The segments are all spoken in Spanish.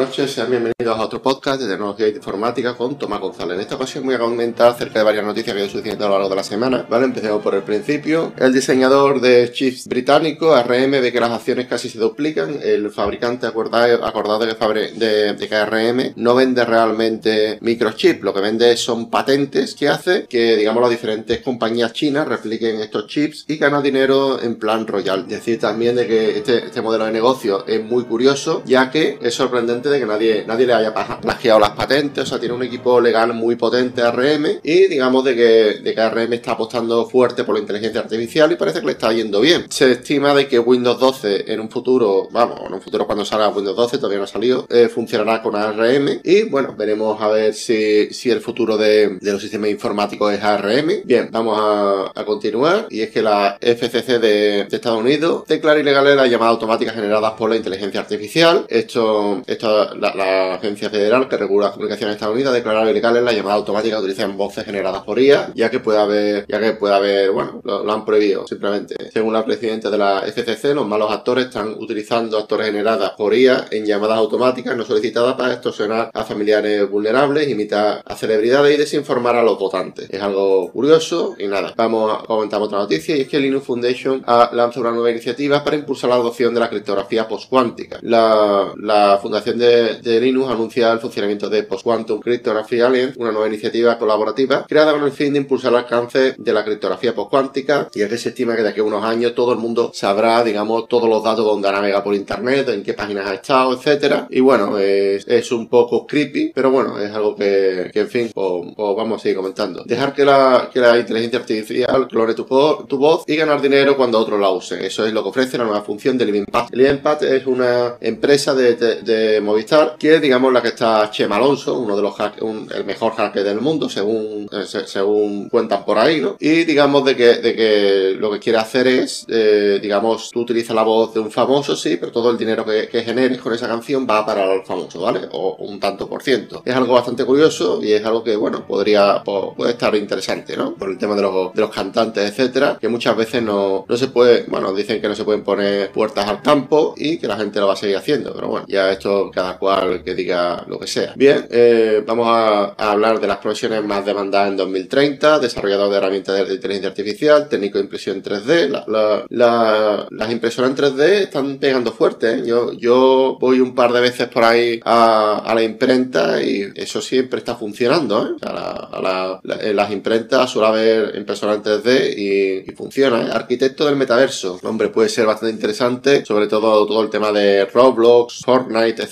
noches, sean bienvenidos a otro podcast de tecnología e informática con Tomás González. En esta ocasión voy a comentar acerca de varias noticias que he sucediendo a lo largo de la semana. Vale, empecemos por el principio. El diseñador de chips británico, ARM, ve que las acciones casi se duplican. El fabricante acordado, acordado de, que de, ARM no vende realmente microchips, lo que vende son patentes que hace que, digamos, las diferentes compañías chinas repliquen estos chips y ganan dinero en plan royal. Decir también de que este, este modelo de negocio es muy curioso, ya que es sorprendente de que nadie, nadie le haya plagiado las patentes, o sea, tiene un equipo legal muy potente ARM y digamos de que, de que ARM está apostando fuerte por la inteligencia artificial y parece que le está yendo bien. Se estima de que Windows 12 en un futuro, vamos, en un futuro cuando salga Windows 12, todavía no ha salido, eh, funcionará con ARM y bueno, veremos a ver si, si el futuro de, los sistemas informáticos es ARM. Bien, vamos a, continuar y es que la FCC de, de Estados Unidos declara ilegales las llamadas automáticas generadas por la inteligencia artificial. Esto, esto la, Agencia Federal que regula la comunicación en Estados Unidos ha ilegales la llamada automática que utilizan voces generadas por IA, ya que puede haber, ya que puede haber, bueno, lo, han prohibido simplemente. Según la presidenta de la FCC, los malos actores están utilizando actores generadas por IA en llamadas automáticas no solicitadas para extorsionar a familiares vulnerables, imitar a celebridades y desinformar a los votantes. Es algo curioso y nada. Vamos a comentar otra noticia y es que Linux Foundation ha lanzado una nueva iniciativa para impulsar la adopción de la criptografía postcuántica. La, la fundación de, de Linux anuncia el funcionamiento de Postquantum Cryptography Alliance, una nueva iniciativa colaborativa creada con el fin de impulsar el alcance de la criptografía postcuántica, ya que se estima que de aquí a unos años todo el mundo sabrá, digamos, todos los datos donde navega por internet, en qué páginas ha estado, etcétera. Y bueno, es, es, un poco creepy, pero bueno, es algo que, que en fin, pues, pues, vamos a seguir comentando. Dejar que la, que la inteligencia artificial clone tu, tu voz y ganar dinero cuando otros la usen. Eso es lo que ofrece la nueva función de LivingPad. LivingPad es una empresa de, de, de Movistar que digamos, la que está Chema Alonso, uno de los un, el mejor hacker del mundo, según, eh, según cuentan por ahí, ¿no? Y digamos de que, de que lo que quiere hacer es, eh, digamos, tú utilizas la voz de un famoso, sí, pero todo el dinero que, que generes con esa canción va para el famoso, ¿vale? O un tanto por ciento. Es algo bastante curioso y es algo que, bueno, podría, puede estar interesante, ¿no? Por el tema de los, de los cantantes, etcétera, que muchas veces no, no se puede, bueno, dicen que no se pueden poner puertas al campo y que la gente lo va a seguir haciendo, pero bueno, ya esto cada cual que diga lo que sea. Bien, eh, vamos a, hablar de las profesiones más demandadas en 2030, desarrollador de herramientas de inteligencia artificial, técnico de impresión 3D. La, la, la, las impresoras en 3D están pegando fuerte. ¿eh? Yo, yo voy un par de veces por ahí a, la imprenta y eso siempre está funcionando. ¿eh? O en las imprentas suele haber impresoras en 3D y, y funciona. ¿eh? Arquitecto del metaverso. Hombre, puede ser bastante interesante, sobre todo todo el tema de Roblox, Fortnite,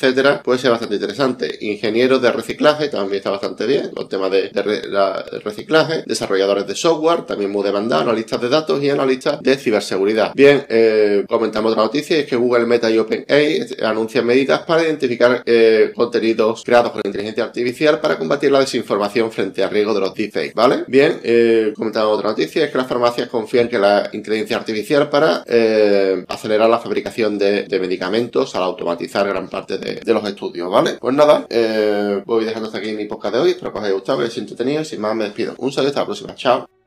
Puede ser bastante interesante. Ingenieros de reciclaje también está bastante bien. Los temas de, de reciclaje. Desarrolladores de software también muy demandados. Analistas de datos y analistas de ciberseguridad. Bien, eh, comentamos otra noticia. Es que Google Meta y OpenAI anuncian medidas para identificar eh, contenidos creados con inteligencia artificial para combatir la desinformación frente al riesgo de los deepfakes. ¿Vale? Bien, eh, comentamos otra noticia. Es que las farmacias confían que la inteligencia artificial para eh, acelerar la fabricación de, de, medicamentos al automatizar gran parte de, de los estudios. ¿Vale? Pues nada, eh, voy dejando hasta aquí mi podcast de hoy. Espero que os haya gustado, que os haya entretenido. Sin más, me despido. Un saludo hasta la próxima. Chao.